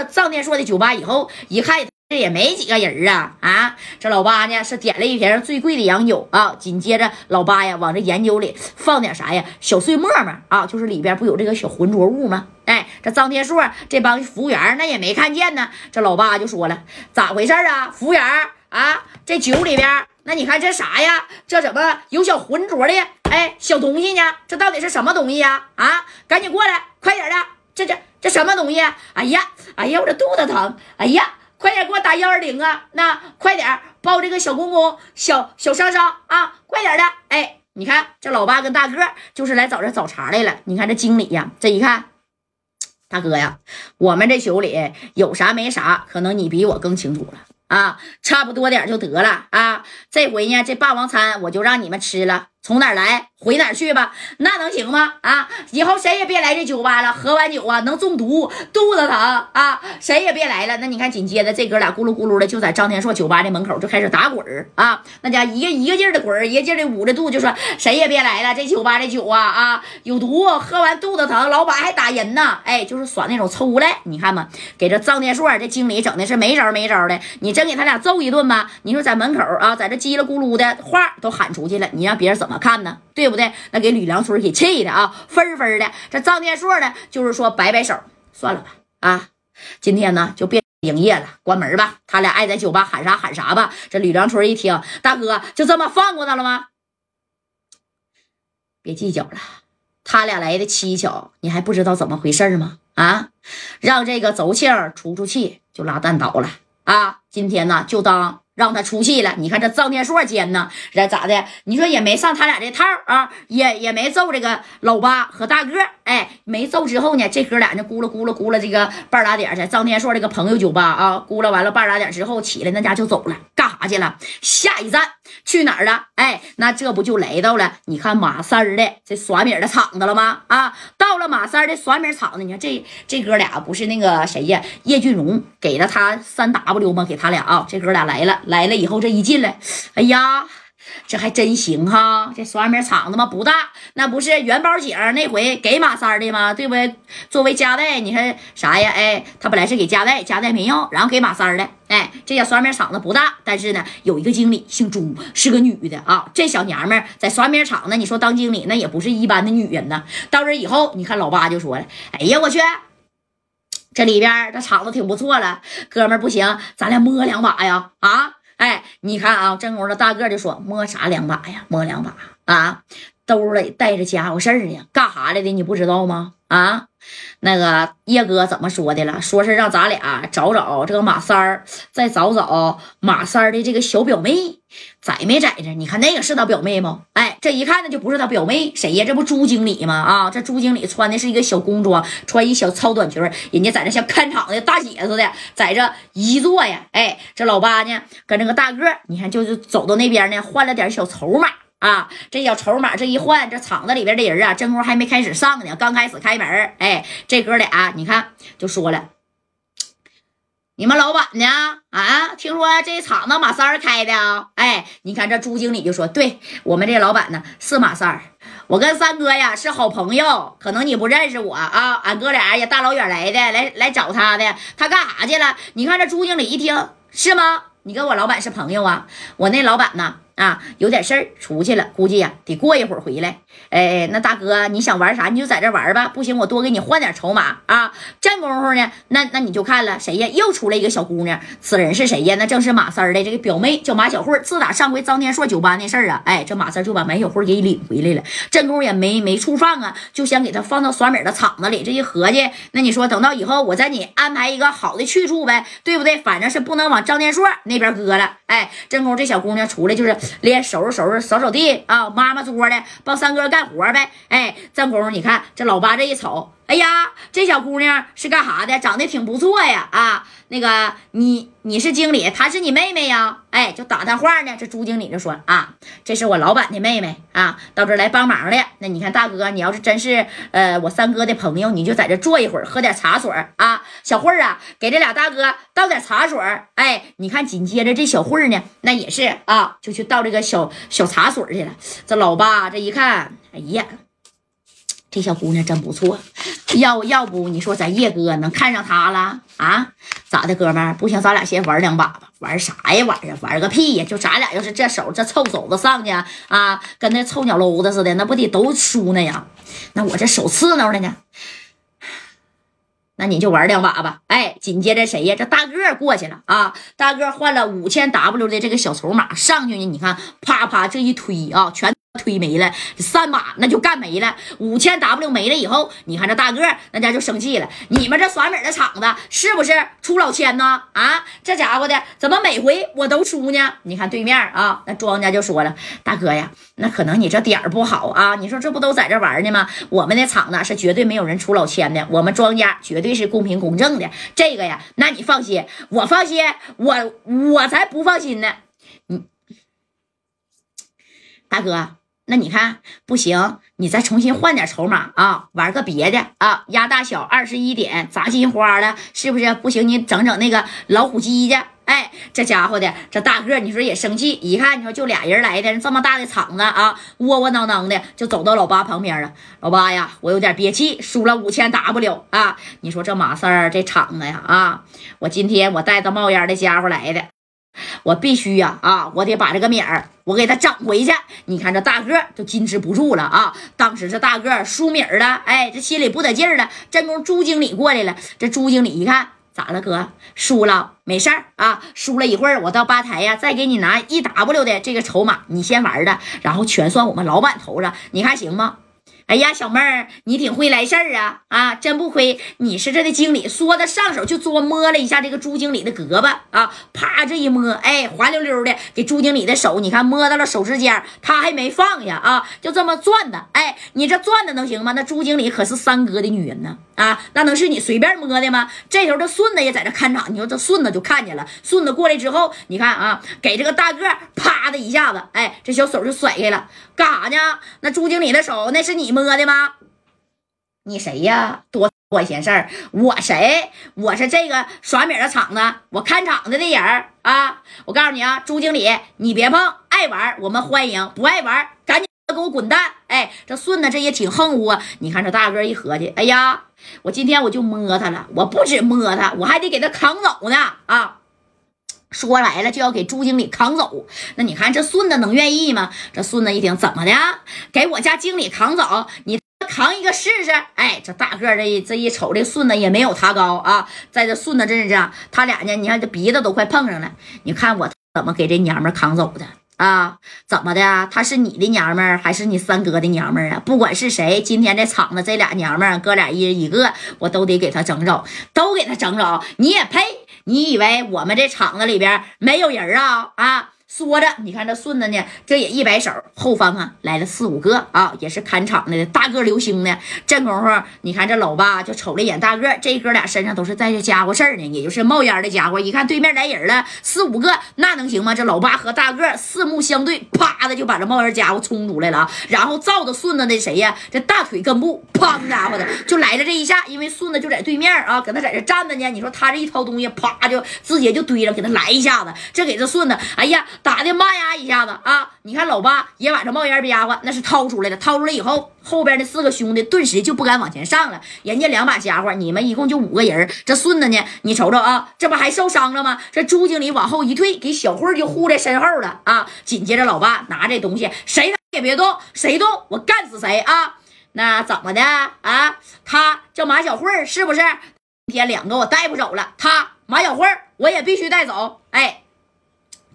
了臧天硕的酒吧以后，一看这也没几个人啊啊！这老八呢是点了一瓶最贵的洋酒啊，紧接着老八呀往这盐酒里放点啥呀？小碎沫沫啊，就是里边不有这个小浑浊物吗？哎，这臧天硕这帮服务员那也没看见呢。这老八就说了，咋回事啊？服务员啊，这酒里边，那你看这啥呀？这怎么有小浑浊的哎小东西呢？这到底是什么东西呀？啊，赶紧过来，快点的！这这这什么东西？哎呀，哎呀，我这肚子疼！哎呀！快点给我打幺二零啊！那快点报这个小公公、小小商商啊！快点的！哎，你看这老八跟大个就是来找这找茬来了。你看这经理呀，这一看，大哥呀，我们这酒里有啥没啥，可能你比我更清楚了。啊，差不多点就得了啊！这回呢，这霸王餐我就让你们吃了，从哪来回哪去吧，那能行吗？啊，以后谁也别来这酒吧了，喝完酒啊能中毒，肚子疼啊，谁也别来了。那你看，紧接着这哥俩咕噜咕噜的就在张天硕酒吧的门口就开始打滚儿啊，那家一个一个劲儿的滚，一个劲儿的捂着肚，就说谁也别来了，这酒吧的酒啊啊有毒，喝完肚子疼，老板还打人呢，哎，就是耍那种抽来，你看嘛，给这张天硕这经理整的是没招没招的，你真。给他俩揍一顿吧！你说在门口啊，在这叽里咕噜的话都喊出去了，你让别人怎怎么看呢？对不对？那给吕梁春给气的啊，分分的。这张天硕呢，就是说摆摆手，算了吧，啊，今天呢就别营业了，关门吧。他俩爱在酒吧喊啥喊啥吧。这吕梁春一听，大哥就这么放过他了吗？别计较了，他俩来的蹊跷，你还不知道怎么回事吗？啊，让这个邹庆出出气，就拉蛋倒了。啊，今天呢，就当让他出气了。你看这臧天硕奸呢，这咋的？你说也没上他俩这套啊，也也没揍这个老八和大个。哎，没揍之后呢，这哥俩呢，咕噜咕噜咕噜这个半拉点在臧天硕这个朋友酒吧啊，咕噜完了半拉点之后起来，那家就走了，干啥去了？下一站去哪儿了？哎，那这不就来到了你看马三儿的这耍米的场子了吗？啊，到了马三儿的耍米场子，你看这这哥俩不是那个谁呀？叶俊荣给了他三 W 吗？给他俩啊，这哥俩来了，来了以后这一进来，哎呀。这还真行哈，这刷面厂子嘛不大，那不是元宝姐那回给马三的吗？对不对？作为夹代，你看啥呀？哎，他本来是给夹代，夹代没要，然后给马三的。哎，这家刷面厂子不大，但是呢，有一个经理姓朱，是个女的啊。这小娘们在刷面厂子，你说当经理那也不是一般的女人呢。到这以后，你看老八就说了：“哎呀，我去，这里边这厂子挺不错了，哥们不行，咱俩摸两把呀？啊？”哎，你看啊，正宫的大个就说摸啥两把呀？摸两把啊，兜里带着家伙事儿呢，干啥来的？你不知道吗？啊，那个叶哥怎么说的了？说是让咱俩找找这个马三儿，再找找马三儿的这个小表妹，在没在这？你看那个是他表妹吗？哎，这一看呢就不是他表妹，谁呀？这不朱经理吗？啊，这朱经理穿的是一个小工装，穿一小超短裙，人家在这像看场的大姐似的，在这一坐呀。哎，这老八呢跟这个大个，你看就是走到那边呢，换了点小筹码。啊，这小筹码这一换，这厂子里边的人啊，真功还没开始上呢，刚开始开门哎，这哥俩你看就说了，你们老板呢？啊，听说这厂子马三儿开的啊？哎，你看这朱经理就说，对我们这老板呢是马三儿，我跟三哥呀是好朋友，可能你不认识我啊，俺哥俩也大老远来的，来来找他的，他干啥去了？你看这朱经理一听是吗？你跟我老板是朋友啊？我那老板呢？啊，有点事儿出去了，估计呀得过一会儿回来。哎，那大哥你想玩啥你就在这玩吧，不行我多给你换点筹码啊。这功夫呢，那那你就看了谁呀？又出来一个小姑娘，此人是谁呀？那正是马三的这个表妹，叫马小慧。自打上回张天硕酒吧那事儿啊，哎，这马三就把马小慧给领回来了。这功夫也没没处放啊，就先给她放到耍米的厂子里。这一合计，那你说等到以后我再你安排一个好的去处呗，对不对？反正是不能往张天硕那边搁了。哎，正宫这小姑娘出来就是。连收拾收拾扫扫地啊，抹抹桌的，帮三哥干活呗。哎，正宫，你看这老八这一瞅。哎呀，这小姑娘是干啥的？长得挺不错呀！啊，那个你你是经理，她是你妹妹呀？哎，就打探话呢。这朱经理就说啊，这是我老板的妹妹啊，到这来帮忙的。那你看大哥，你要是真是呃我三哥的朋友，你就在这坐一会儿，喝点茶水啊。小慧儿啊，给这俩大哥倒点茶水哎，你看紧接着这小慧儿呢，那也是啊，就去倒这个小小茶水去了。这老八这一看，哎呀。这小姑娘真不错，要要不你说咱叶哥能看上他了啊？咋的，哥们儿？不行，咱俩先玩两把吧。玩啥呀？玩呀？玩个屁呀！就咱俩要是这手这臭手子上去啊，跟那臭鸟篓子似的，那不得都输呢呀？那我这手刺挠的呢？那你就玩两把吧。哎，紧接着谁呀？这大个过去了啊！大个换了五千 W 的这个小筹码上去呢，你看，啪啪这一推啊，全。推没了，三把那就干没了，五千 W 没了以后，你看这大个那家就生气了。你们这耍米的厂子是不是出老千呢？啊，这家伙的怎么每回我都输呢？你看对面啊，那庄家就说了，大哥呀，那可能你这点儿不好啊。你说这不都在这玩呢吗？我们的厂子是绝对没有人出老千的，我们庄家绝对是公平公正的。这个呀，那你放心，我放心，我我才不放心呢。大哥。那你看不行，你再重新换点筹码啊，玩个别的啊，压大小二十一点，砸金花了，是不是不行？你整整那个老虎机去。哎，这家伙的这大个，你说也生气。一看你说就俩人来的，这么大的场子啊，窝窝囊囊的就走到老八旁边了。老八呀，我有点憋气，输了五千 W 啊！你说这马三儿这场子呀啊，我今天我带着冒烟的家伙来的。我必须呀啊！我得把这个米儿我给他整回去。你看这大个都矜持不住了啊！当时这大个儿输米儿了，哎，这心里不得劲儿了。这功夫朱经理过来了，这朱经理一看咋了哥？输了没事儿啊，输了一会儿我到吧台呀，再给你拿一 W 的这个筹码，你先玩的，然后全算我们老板头上，你看行吗？哎呀，小妹儿，你挺会来事儿啊！啊，真不亏你是这的经理。说的上手就捉摸了一下这个朱经理的胳膊啊，啪这一摸，哎，滑溜溜的给朱经理的手，你看摸到了手指尖，他还没放下啊，就这么转的。哎，你这转的能行吗？那朱经理可是三哥的女人呢，啊，那能是你随便摸的吗？这时候这顺子也在这看场，你说这顺子就看见了，顺子过来之后，你看啊，给这个大个啪的一下子，哎，这小手就甩开了，干啥呢？那朱经理的手那是你摸。摸的吗？你谁呀？多管闲事儿！我谁？我是这个耍米的厂子，我看场子的人啊！我告诉你啊，朱经理，你别碰，爱玩我们欢迎，不爱玩赶紧给我滚蛋！哎，这顺子这也挺横乎啊！你看这大哥一合计，哎呀，我今天我就摸他了，我不止摸他，我还得给他扛走呢！啊，说来了就要给朱经理扛走，那你看这顺子能愿意吗？这顺子一听，怎么的？给我家经理扛走，你扛一个试试？哎，这大个这这一瞅，这顺子也没有他高啊。在这顺子这样，他俩呢，你看这鼻子都快碰上了。你看我怎么给这娘们扛走的啊？怎么的？他是你的娘们儿还是你三哥的娘们儿啊？不管是谁，今天这场子这俩娘们儿，哥俩一人一个，我都得给他整走，都给他整走。你也配？你以为我们这厂子里边没有人儿啊？啊！说着，你看这顺子呢，这也一摆手，后方啊来了四五个啊，也是看场的大个流星呢。这功夫，你看这老八就瞅了一眼大个，这哥俩身上都是带着家伙事儿呢，也就是冒烟的家伙。一看对面来人了，四五个，那能行吗？这老八和大个四目相对，啪的就把这冒烟家伙冲出来了，然后照着顺子那谁呀？这大腿根部，砰家伙的就来了这一下，因为顺子就在对面啊，搁那在这站着呢。你说他这一掏东西，啪就直接就堆着，给他来一下子，这给这顺子，哎呀！打的妈呀一下子啊！你看老八也把这冒烟家伙那是掏出来了，掏出来以后，后边那四个兄弟顿时就不敢往前上了。人家两把家伙，你们一共就五个人，这顺子呢？你瞅瞅啊，这不还受伤了吗？这朱经理往后一退，给小慧就护在身后了啊！紧接着老八拿这东西，谁也别动，谁动我干死谁啊！那怎么的啊？他叫马小慧是不是？今天两个我带不走了，他马小慧我也必须带走，哎。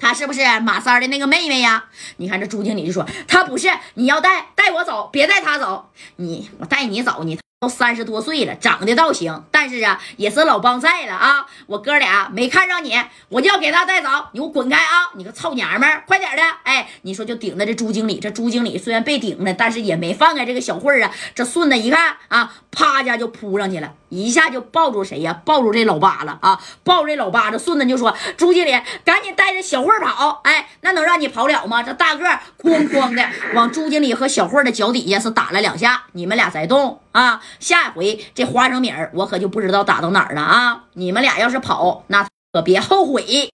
她是不是马三的那个妹妹呀？你看这朱经理就说她不是，你要带带我走，别带她走。你我带你走，你都三十多岁了，长得倒行，但是啊，也是老帮菜了啊。我哥俩没看上你，我就要给他带走，你给我滚开啊！你个臭娘们，快点的！哎，你说就顶着这朱经理，这朱经理虽然被顶了，但是也没放开这个小慧啊。这顺子一看啊，啪家就扑上去了。一下就抱住谁呀？抱住这老八了啊！抱住这老八，这顺子就说：“朱经理，赶紧带着小慧跑！哎，那能让你跑了吗？这大个哐哐的往朱经理和小慧的脚底下是打了两下。你们俩再动啊！下一回这花生米儿我可就不知道打到哪儿了啊！你们俩要是跑，那可别后悔。”